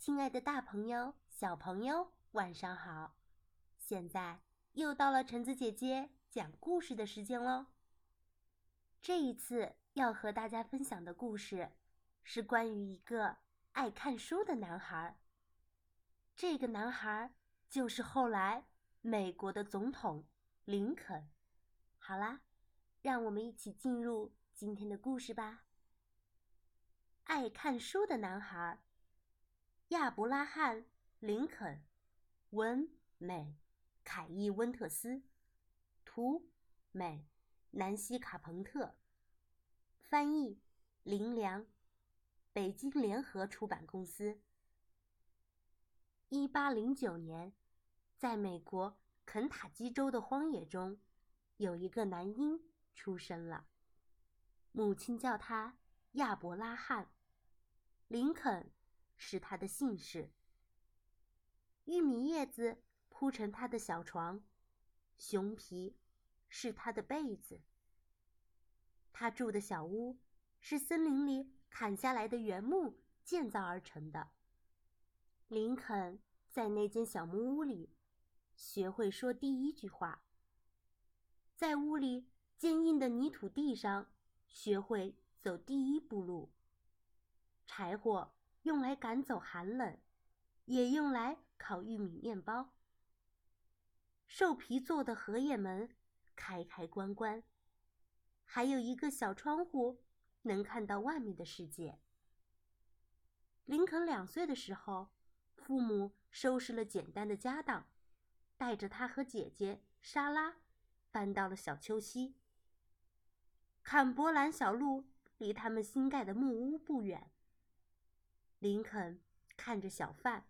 亲爱的大朋友、小朋友，晚上好！现在又到了橙子姐姐讲故事的时间喽。这一次要和大家分享的故事是关于一个爱看书的男孩。这个男孩就是后来美国的总统林肯。好啦，让我们一起进入今天的故事吧。爱看书的男孩。亚伯拉罕·林肯，文美，凯伊·温特斯，图美，南希·卡彭特，翻译林良，北京联合出版公司。一八零九年，在美国肯塔基州的荒野中，有一个男婴出生了，母亲叫他亚伯拉罕，林肯。是他的姓氏。玉米叶子铺成他的小床，熊皮是他的被子。他住的小屋是森林里砍下来的原木建造而成的。林肯在那间小木屋里学会说第一句话，在屋里坚硬的泥土地上学会走第一步路。柴火。用来赶走寒冷，也用来烤玉米面包。兽皮做的荷叶门开开关关，还有一个小窗户能看到外面的世界。林肯两岁的时候，父母收拾了简单的家当，带着他和姐姐莎拉搬到了小丘西。坎伯兰小路离他们新盖的木屋不远。林肯看着小贩、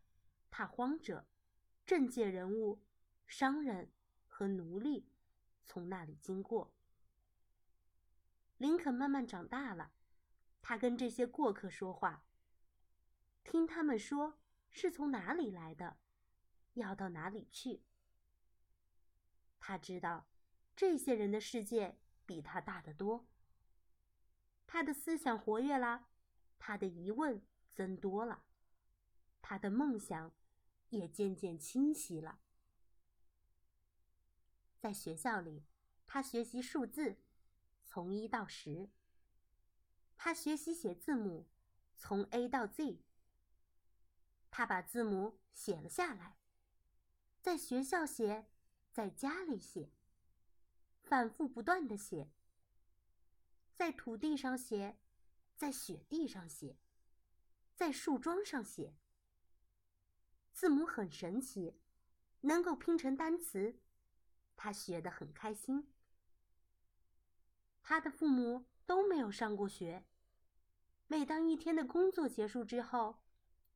踏荒者、政界人物、商人和奴隶从那里经过。林肯慢慢长大了，他跟这些过客说话，听他们说是从哪里来的，要到哪里去。他知道这些人的世界比他大得多。他的思想活跃了，他的疑问。增多了，他的梦想也渐渐清晰了。在学校里，他学习数字，从一到十。他学习写字母，从 A 到 Z。他把字母写了下来，在学校写，在家里写，反复不断的写，在土地上写，在雪地上写。在树桩上写字母很神奇，能够拼成单词，他学得很开心。他的父母都没有上过学，每当一天的工作结束之后，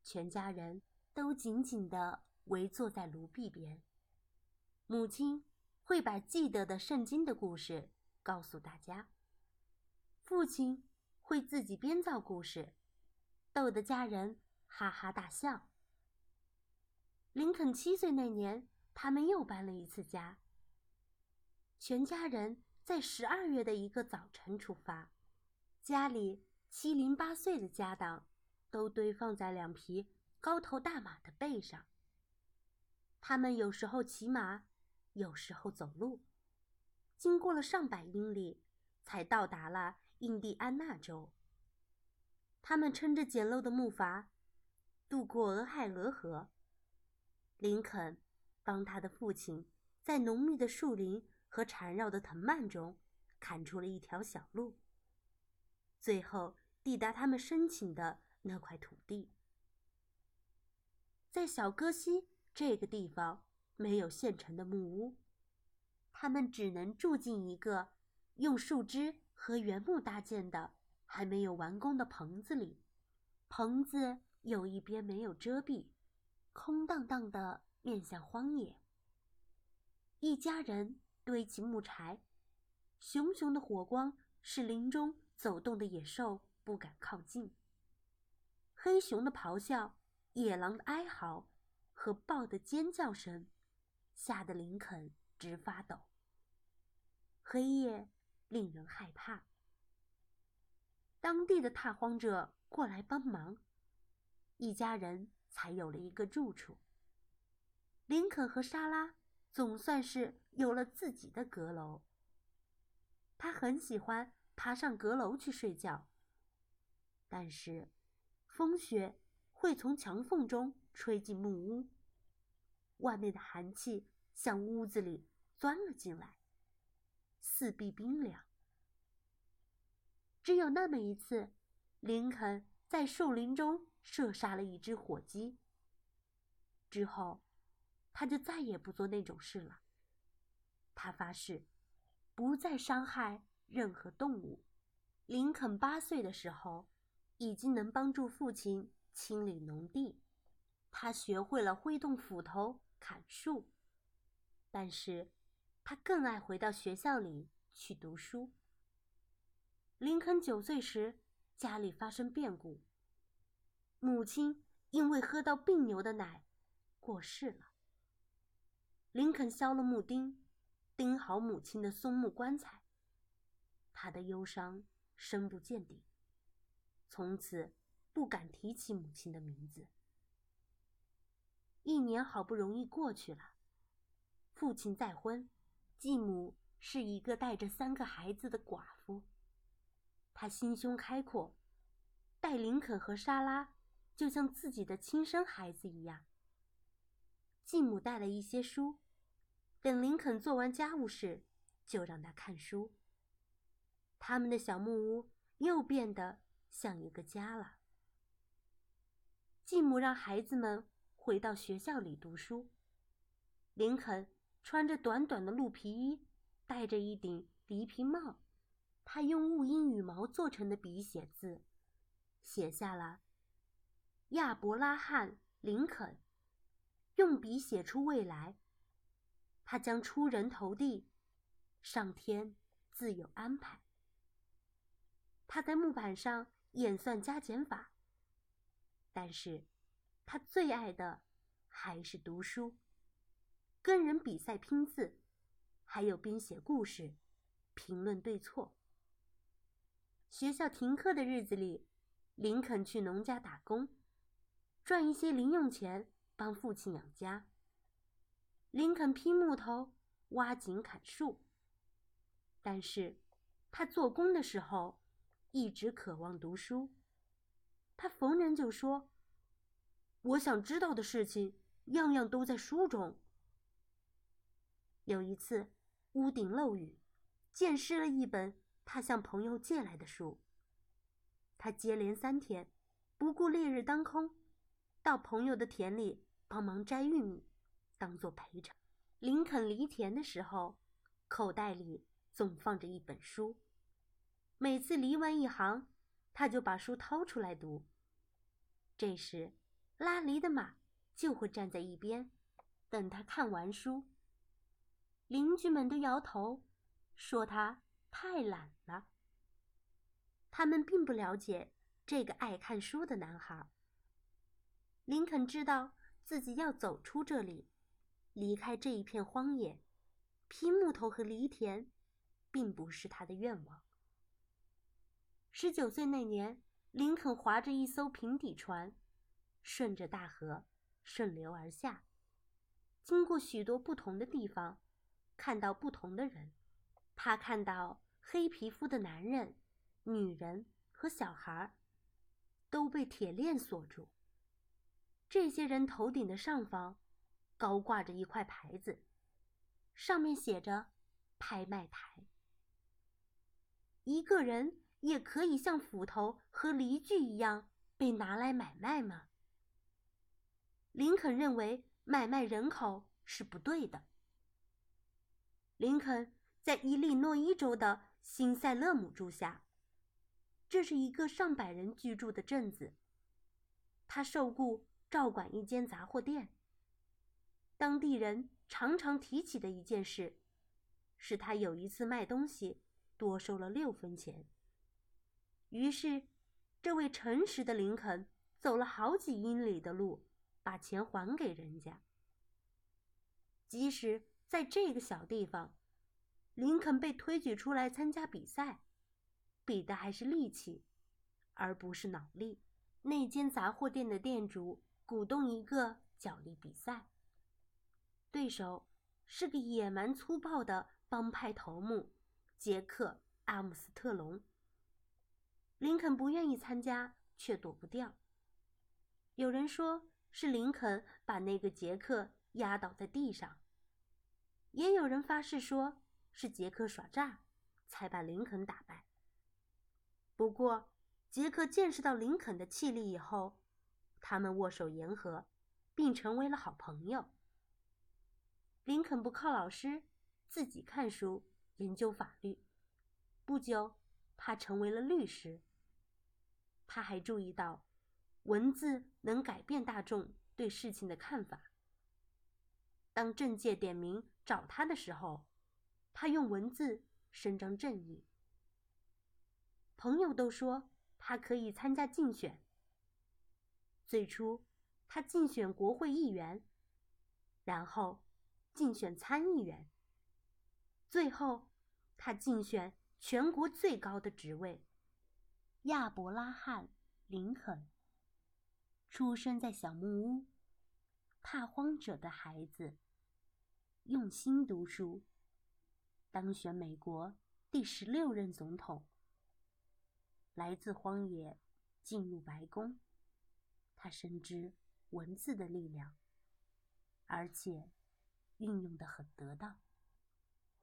全家人都紧紧地围坐在炉壁边，母亲会把记得的圣经的故事告诉大家，父亲会自己编造故事。逗得家人哈哈大笑。林肯七岁那年，他们又搬了一次家。全家人在十二月的一个早晨出发，家里七零八碎的家当都堆放在两匹高头大马的背上。他们有时候骑马，有时候走路，经过了上百英里，才到达了印第安纳州。他们撑着简陋的木筏，渡过俄亥俄河。林肯帮他的父亲在浓密的树林和缠绕的藤蔓中砍出了一条小路，最后抵达他们申请的那块土地。在小戈西这个地方没有现成的木屋，他们只能住进一个用树枝和原木搭建的。还没有完工的棚子里，棚子有一边没有遮蔽，空荡荡的面向荒野。一家人堆起木柴，熊熊的火光使林中走动的野兽不敢靠近。黑熊的咆哮、野狼的哀嚎和豹的尖叫声，吓得林肯直发抖。黑夜令人害怕。当地的踏荒者过来帮忙，一家人才有了一个住处。林肯和莎拉总算是有了自己的阁楼。他很喜欢爬上阁楼去睡觉，但是风雪会从墙缝中吹进木屋，外面的寒气向屋子里钻了进来，四壁冰凉。只有那么一次，林肯在树林中射杀了一只火鸡。之后，他就再也不做那种事了。他发誓，不再伤害任何动物。林肯八岁的时候，已经能帮助父亲清理农地，他学会了挥动斧头砍树，但是，他更爱回到学校里去读书。林肯九岁时，家里发生变故。母亲因为喝到病牛的奶，过世了。林肯削了木钉，钉好母亲的松木棺材。他的忧伤深不见底，从此不敢提起母亲的名字。一年好不容易过去了，父亲再婚，继母是一个带着三个孩子的寡妇。他心胸开阔，待林肯和莎拉就像自己的亲生孩子一样。继母带了一些书，等林肯做完家务事，就让他看书。他们的小木屋又变得像一个家了。继母让孩子们回到学校里读书。林肯穿着短短的鹿皮衣，戴着一顶驴皮帽。他用雾鹰羽毛做成的笔写字，写下了“亚伯拉罕·林肯”，用笔写出未来。他将出人头地，上天自有安排。他在木板上演算加减法，但是，他最爱的还是读书，跟人比赛拼字，还有编写故事，评论对错。学校停课的日子里，林肯去农家打工，赚一些零用钱帮父亲养家。林肯劈木头、挖井、砍树，但是，他做工的时候一直渴望读书。他逢人就说：“我想知道的事情，样样都在书中。”有一次，屋顶漏雨，溅湿了一本。他向朋友借来的书。他接连三天，不顾烈日当空，到朋友的田里帮忙摘玉米，当做赔偿。林肯犁田的时候，口袋里总放着一本书。每次犁完一行，他就把书掏出来读。这时，拉犁的马就会站在一边，等他看完书。邻居们都摇头，说他。太懒了。他们并不了解这个爱看书的男孩。林肯知道自己要走出这里，离开这一片荒野，劈木头和犁田，并不是他的愿望。十九岁那年，林肯划着一艘平底船，顺着大河顺流而下，经过许多不同的地方，看到不同的人。他看到。黑皮肤的男人、女人和小孩都被铁链锁住。这些人头顶的上方高挂着一块牌子，上面写着“拍卖台”。一个人也可以像斧头和犁具一样被拿来买卖吗？林肯认为买卖人口是不对的。林肯在伊利诺伊州的。新塞勒姆住下，这是一个上百人居住的镇子。他受雇照管一间杂货店。当地人常常提起的一件事，是他有一次卖东西多收了六分钱。于是，这位诚实的林肯走了好几英里的路，把钱还给人家。即使在这个小地方。林肯被推举出来参加比赛，比的还是力气，而不是脑力。那间杂货店的店主鼓动一个角力比赛，对手是个野蛮粗暴的帮派头目杰克·阿姆斯特隆。林肯不愿意参加，却躲不掉。有人说是林肯把那个杰克压倒在地上，也有人发誓说是杰克耍诈，才把林肯打败。不过，杰克见识到林肯的气力以后，他们握手言和，并成为了好朋友。林肯不靠老师，自己看书研究法律。不久，他成为了律师。他还注意到，文字能改变大众对事情的看法。当政界点名找他的时候，他用文字伸张正义。朋友都说他可以参加竞选。最初，他竞选国会议员，然后竞选参议员，最后他竞选全国最高的职位。亚伯拉罕·林肯出生在小木屋，怕荒者的孩子，用心读书，当选美国第十六任总统。来自荒野，进入白宫，他深知文字的力量，而且运用的很得当。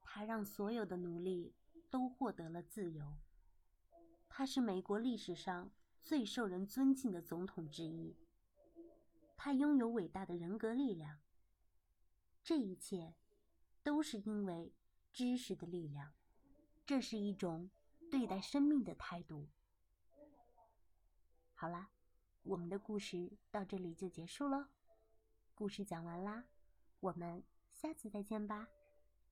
他让所有的奴隶都获得了自由。他是美国历史上最受人尊敬的总统之一。他拥有伟大的人格力量。这一切都是因为知识的力量。这是一种对待生命的态度。好啦，我们的故事到这里就结束喽。故事讲完啦，我们下次再见吧。